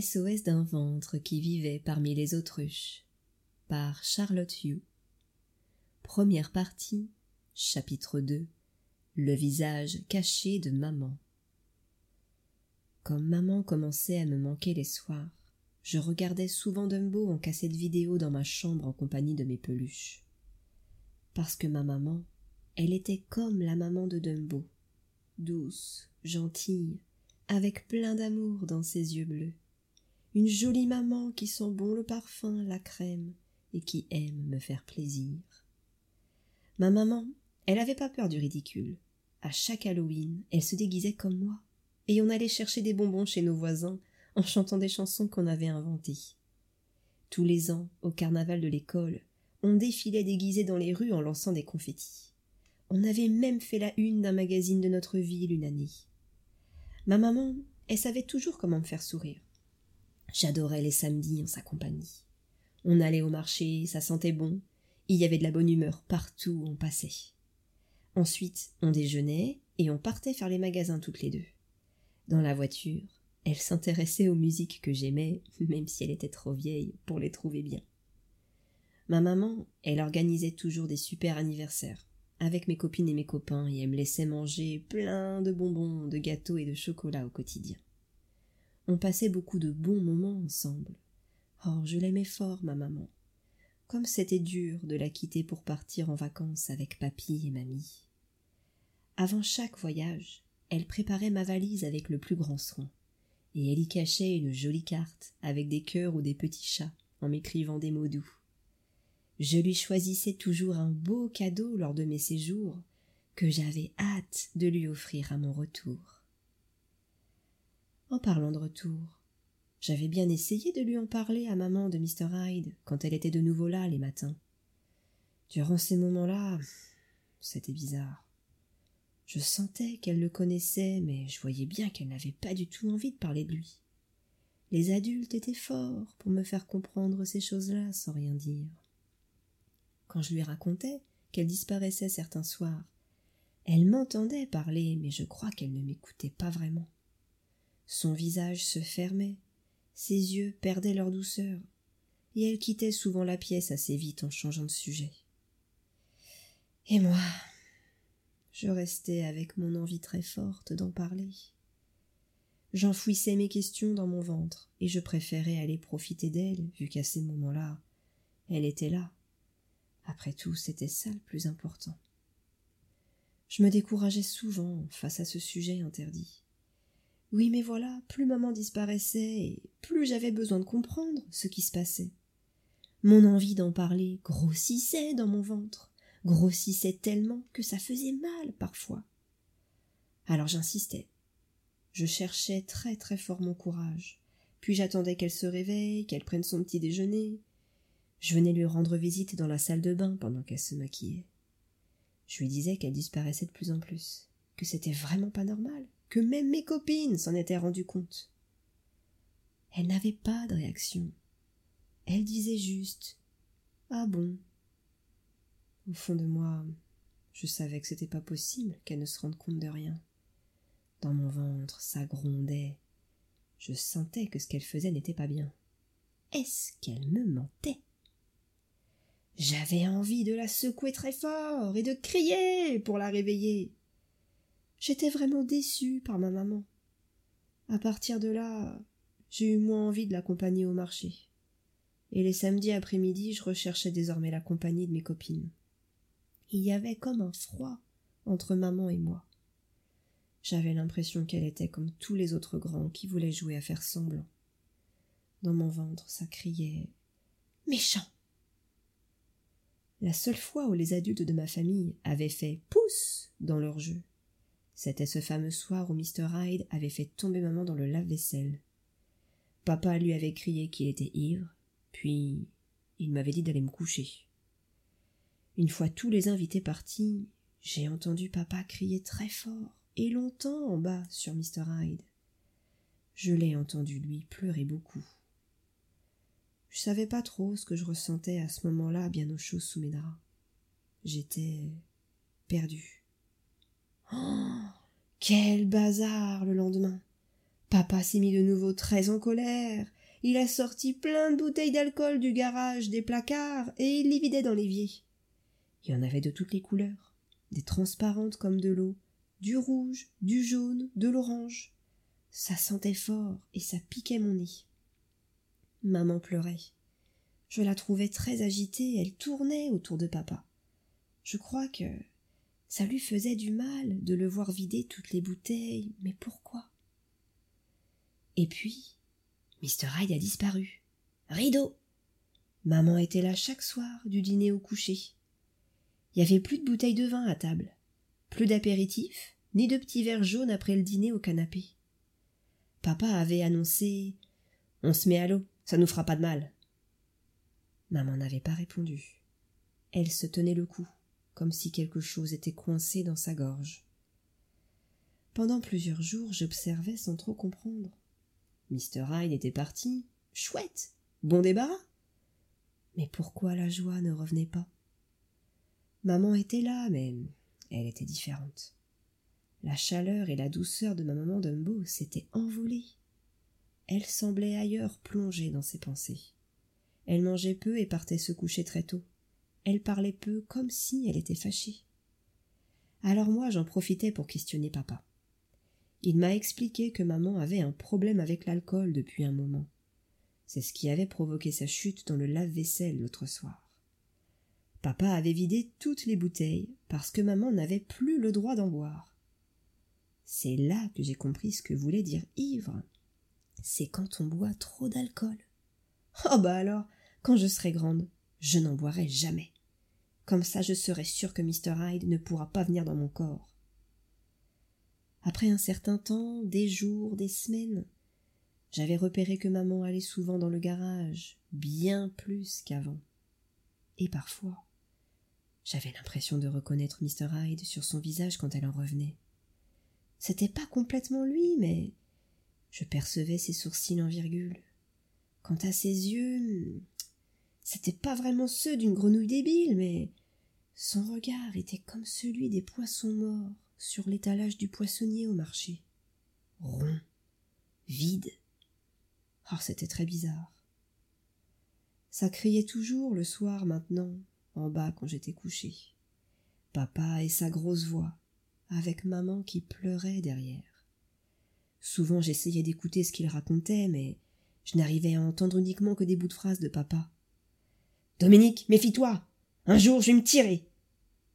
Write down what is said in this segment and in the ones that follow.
SOS d'un ventre qui vivait parmi les autruches par Charlotte Hugh. Première partie, chapitre 2 Le visage caché de maman. Comme maman commençait à me manquer les soirs, je regardais souvent Dumbo en cassette vidéo dans ma chambre en compagnie de mes peluches. Parce que ma maman, elle était comme la maman de Dumbo, douce, gentille, avec plein d'amour dans ses yeux bleus une jolie maman qui sent bon le parfum, la crème, et qui aime me faire plaisir. Ma maman, elle n'avait pas peur du ridicule. À chaque Halloween, elle se déguisait comme moi, et on allait chercher des bonbons chez nos voisins en chantant des chansons qu'on avait inventées. Tous les ans, au carnaval de l'école, on défilait déguisé dans les rues en lançant des confettis. On avait même fait la une d'un magazine de notre ville une année. Ma maman, elle savait toujours comment me faire sourire. J'adorais les samedis en sa compagnie. On allait au marché, ça sentait bon, il y avait de la bonne humeur partout où on passait. Ensuite, on déjeunait et on partait faire les magasins toutes les deux. Dans la voiture, elle s'intéressait aux musiques que j'aimais, même si elle était trop vieille pour les trouver bien. Ma maman, elle organisait toujours des super anniversaires avec mes copines et mes copains et elle me laissait manger plein de bonbons, de gâteaux et de chocolat au quotidien. On passait beaucoup de bons moments ensemble. Oh, je l'aimais fort, ma maman. Comme c'était dur de la quitter pour partir en vacances avec papy et mamie. Avant chaque voyage, elle préparait ma valise avec le plus grand soin, et elle y cachait une jolie carte avec des cœurs ou des petits chats en m'écrivant des mots doux. Je lui choisissais toujours un beau cadeau lors de mes séjours que j'avais hâte de lui offrir à mon retour. En parlant de retour, j'avais bien essayé de lui en parler à maman de Mr. Hyde quand elle était de nouveau là les matins. Durant ces moments-là, c'était bizarre. Je sentais qu'elle le connaissait, mais je voyais bien qu'elle n'avait pas du tout envie de parler de lui. Les adultes étaient forts pour me faire comprendre ces choses-là sans rien dire. Quand je lui racontais qu'elle disparaissait certains soirs, elle m'entendait parler, mais je crois qu'elle ne m'écoutait pas vraiment. Son visage se fermait, ses yeux perdaient leur douceur, et elle quittait souvent la pièce assez vite en changeant de sujet. Et moi, je restais avec mon envie très forte d'en parler. J'enfouissais mes questions dans mon ventre, et je préférais aller profiter d'elle, vu qu'à ces moments-là, elle était là. Après tout, c'était ça le plus important. Je me décourageais souvent face à ce sujet interdit. Oui, mais voilà, plus maman disparaissait, et plus j'avais besoin de comprendre ce qui se passait. Mon envie d'en parler grossissait dans mon ventre, grossissait tellement que ça faisait mal parfois. Alors j'insistais. Je cherchais très très fort mon courage, puis j'attendais qu'elle se réveille, qu'elle prenne son petit déjeuner. Je venais lui rendre visite dans la salle de bain pendant qu'elle se maquillait. Je lui disais qu'elle disparaissait de plus en plus, que c'était vraiment pas normal, que même mes copines s'en étaient rendues compte. Elle n'avait pas de réaction. Elle disait juste Ah bon? Au fond de moi, je savais que c'était pas possible qu'elle ne se rende compte de rien. Dans mon ventre, ça grondait. Je sentais que ce qu'elle faisait n'était pas bien. Est-ce qu'elle me mentait J'avais envie de la secouer très fort et de crier pour la réveiller. J'étais vraiment déçue par ma maman. À partir de là, j'ai eu moins envie de l'accompagner au marché. Et les samedis après-midi, je recherchais désormais la compagnie de mes copines. Il y avait comme un froid entre maman et moi. J'avais l'impression qu'elle était comme tous les autres grands qui voulaient jouer à faire semblant. Dans mon ventre, ça criait Méchant. La seule fois où les adultes de ma famille avaient fait pouce dans leur jeu, c'était ce fameux soir où Mr. Hyde avait fait tomber maman dans le lave-vaisselle. Papa lui avait crié qu'il était ivre, puis il m'avait dit d'aller me coucher. Une fois tous les invités partis, j'ai entendu papa crier très fort et longtemps en bas sur Mr. Hyde. Je l'ai entendu lui pleurer beaucoup. Je savais pas trop ce que je ressentais à ce moment-là bien au chaud sous mes draps. J'étais perdu. Oh, quel bazar le lendemain. Papa s'est mis de nouveau très en colère. Il a sorti plein de bouteilles d'alcool du garage, des placards, et il les vidait dans l'évier. Il y en avait de toutes les couleurs, des transparentes comme de l'eau, du rouge, du jaune, de l'orange. Ça sentait fort et ça piquait mon nez. Maman pleurait. Je la trouvais très agitée, elle tournait autour de papa. Je crois que ça lui faisait du mal de le voir vider toutes les bouteilles, mais pourquoi? Et puis, Mr. Hyde a disparu. Rideau Maman était là chaque soir, du dîner au coucher. Il n'y avait plus de bouteilles de vin à table, plus d'apéritifs, ni de petits verres jaunes après le dîner au canapé. Papa avait annoncé On se met à l'eau, ça nous fera pas de mal. Maman n'avait pas répondu. Elle se tenait le cou, comme si quelque chose était coincé dans sa gorge. Pendant plusieurs jours, j'observais sans trop comprendre. Mr. Hyde était parti. Chouette. Bon débarras. Mais pourquoi la joie ne revenait pas? Maman était là, mais elle était différente. La chaleur et la douceur de ma maman Dumbo s'étaient envolées. Elle semblait ailleurs plongée dans ses pensées. Elle mangeait peu et partait se coucher très tôt. Elle parlait peu, comme si elle était fâchée. Alors moi j'en profitais pour questionner papa. Il m'a expliqué que maman avait un problème avec l'alcool depuis un moment. C'est ce qui avait provoqué sa chute dans le lave-vaisselle l'autre soir. Papa avait vidé toutes les bouteilles parce que maman n'avait plus le droit d'en boire. C'est là que j'ai compris ce que voulait dire ivre. C'est quand on boit trop d'alcool. Oh bah alors, quand je serai grande, je n'en boirai jamais. Comme ça je serai sûre que Mr. Hyde ne pourra pas venir dans mon corps. Après un certain temps, des jours, des semaines, j'avais repéré que maman allait souvent dans le garage, bien plus qu'avant. Et parfois, j'avais l'impression de reconnaître Mr. Hyde sur son visage quand elle en revenait. C'était pas complètement lui, mais je percevais ses sourcils en virgule. Quant à ses yeux, c'était pas vraiment ceux d'une grenouille débile, mais son regard était comme celui des poissons morts sur l'étalage du poissonnier au marché. Rond, vide. Oh, c'était très bizarre. Ça criait toujours le soir maintenant, en bas quand j'étais couché. Papa et sa grosse voix, avec maman qui pleurait derrière. Souvent j'essayais d'écouter ce qu'il racontait, mais je n'arrivais à entendre uniquement que des bouts de phrases de papa. Dominique, méfie-toi. Un jour je vais me tirer.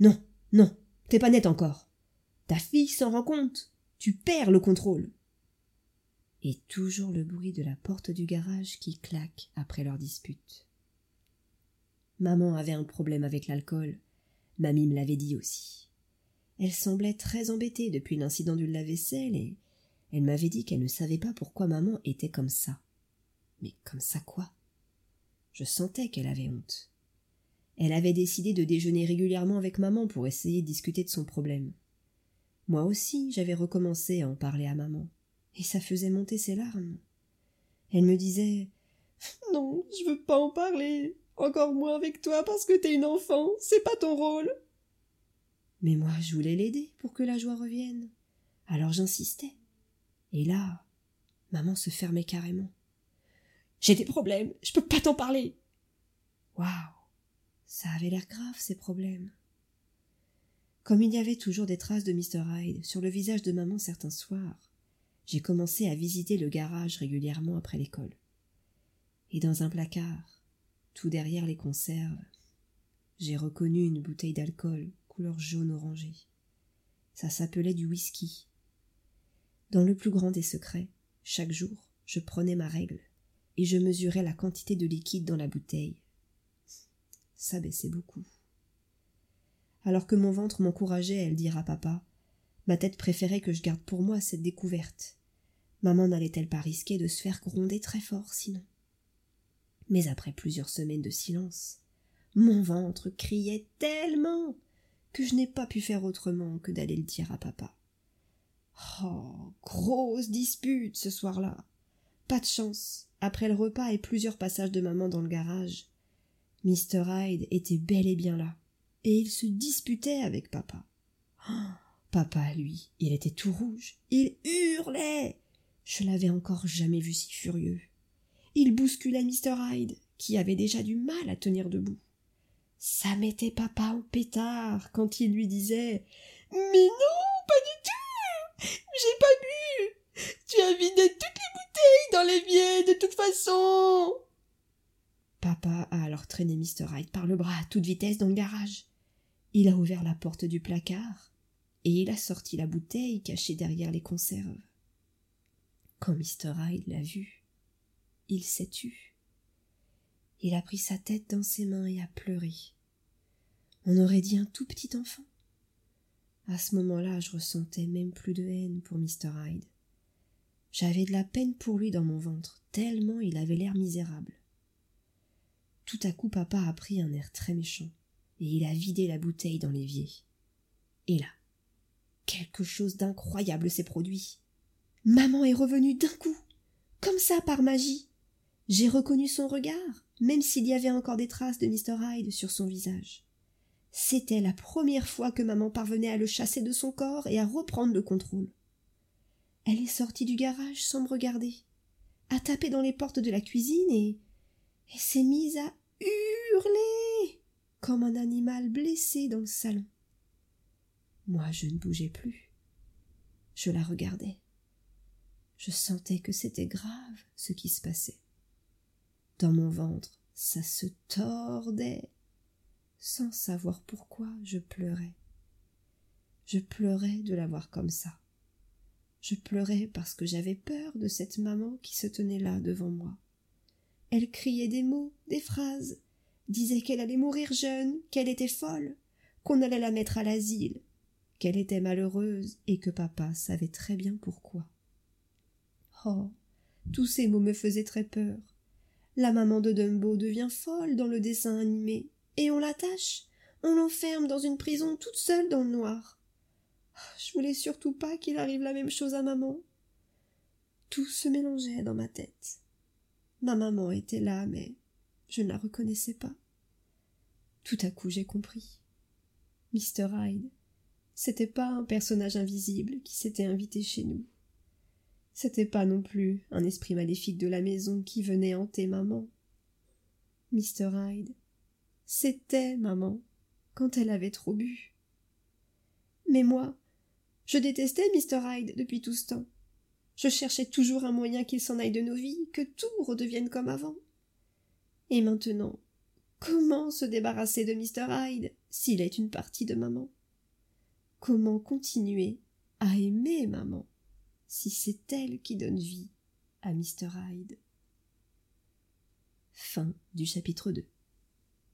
Non, non, t'es pas net encore. Ta fille s'en rend compte. Tu perds le contrôle. Et toujours le bruit de la porte du garage qui claque après leur dispute. Maman avait un problème avec l'alcool. Mamie me l'avait dit aussi. Elle semblait très embêtée depuis l'incident du lave-vaisselle et elle m'avait dit qu'elle ne savait pas pourquoi maman était comme ça. Mais comme ça quoi? Je sentais qu'elle avait honte. Elle avait décidé de déjeuner régulièrement avec maman pour essayer de discuter de son problème. Moi aussi, j'avais recommencé à en parler à maman, et ça faisait monter ses larmes. Elle me disait Non, je veux pas en parler, encore moins avec toi parce que t'es une enfant, c'est pas ton rôle. Mais moi, je voulais l'aider pour que la joie revienne. Alors j'insistais. Et là, maman se fermait carrément. J'ai des problèmes, je peux pas t'en parler. Waouh, ça avait l'air grave ces problèmes. Comme il y avait toujours des traces de Mr. Hyde sur le visage de maman certains soirs, j'ai commencé à visiter le garage régulièrement après l'école. Et dans un placard, tout derrière les conserves, j'ai reconnu une bouteille d'alcool couleur jaune orangé. Ça s'appelait du whisky. Dans le plus grand des secrets, chaque jour, je prenais ma règle et je mesurais la quantité de liquide dans la bouteille. Ça baissait beaucoup. Alors que mon ventre m'encourageait à le dire à papa, ma tête préférait que je garde pour moi cette découverte. Maman n'allait-elle pas risquer de se faire gronder très fort sinon? Mais après plusieurs semaines de silence, mon ventre criait tellement que je n'ai pas pu faire autrement que d'aller le dire à papa. Oh, grosse dispute ce soir-là. Pas de chance. Après le repas et plusieurs passages de maman dans le garage, Mr. Hyde était bel et bien là, et il se disputait avec papa. Oh, papa, lui, il était tout rouge. Il hurlait. Je l'avais encore jamais vu si furieux. Il bousculait Mr. Hyde, qui avait déjà du mal à tenir debout. Ça mettait papa en pétard quand il lui disait Mais non, pas du tout J'ai pas bu Tu as vidé toutes les bouteilles dans l'évier de toute Papa a alors traîné Mr. Hyde par le bras à toute vitesse dans le garage. Il a ouvert la porte du placard et il a sorti la bouteille cachée derrière les conserves. Quand Mr. Hyde l'a vu, il s'est tu. Il a pris sa tête dans ses mains et a pleuré. On aurait dit un tout petit enfant. À ce moment-là, je ressentais même plus de haine pour Mr. Hyde. J'avais de la peine pour lui dans mon ventre, tellement il avait l'air misérable. Tout à coup, papa a pris un air très méchant, et il a vidé la bouteille dans l'évier. Et là, quelque chose d'incroyable s'est produit. Maman est revenue d'un coup, comme ça par magie. J'ai reconnu son regard, même s'il y avait encore des traces de Mr. Hyde sur son visage. C'était la première fois que maman parvenait à le chasser de son corps et à reprendre le contrôle. Elle est sortie du garage sans me regarder, a tapé dans les portes de la cuisine et s'est mise à hurler comme un animal blessé dans le salon. Moi, je ne bougeais plus. Je la regardais. Je sentais que c'était grave ce qui se passait. Dans mon ventre, ça se tordait. Sans savoir pourquoi, je pleurais. Je pleurais de la voir comme ça. Je pleurais parce que j'avais peur de cette maman qui se tenait là devant moi. Elle criait des mots, des phrases, disait qu'elle allait mourir jeune, qu'elle était folle, qu'on allait la mettre à l'asile, qu'elle était malheureuse et que papa savait très bien pourquoi. Oh. Tous ces mots me faisaient très peur. La maman de Dumbo devient folle dans le dessin animé, et on l'attache, on l'enferme dans une prison toute seule dans le noir. Je voulais surtout pas qu'il arrive la même chose à maman. Tout se mélangeait dans ma tête. Ma maman était là, mais je ne la reconnaissais pas. Tout à coup j'ai compris. Mr. Hyde, c'était pas un personnage invisible qui s'était invité chez nous. C'était pas non plus un esprit maléfique de la maison qui venait hanter maman. Mr. Hyde, c'était maman, quand elle avait trop bu. Mais moi, je détestais Mr. Hyde depuis tout ce temps. Je cherchais toujours un moyen qu'il s'en aille de nos vies, que tout redevienne comme avant. Et maintenant, comment se débarrasser de Mr. Hyde s'il est une partie de maman? Comment continuer à aimer maman si c'est elle qui donne vie à Mr. Hyde? Chapitre 2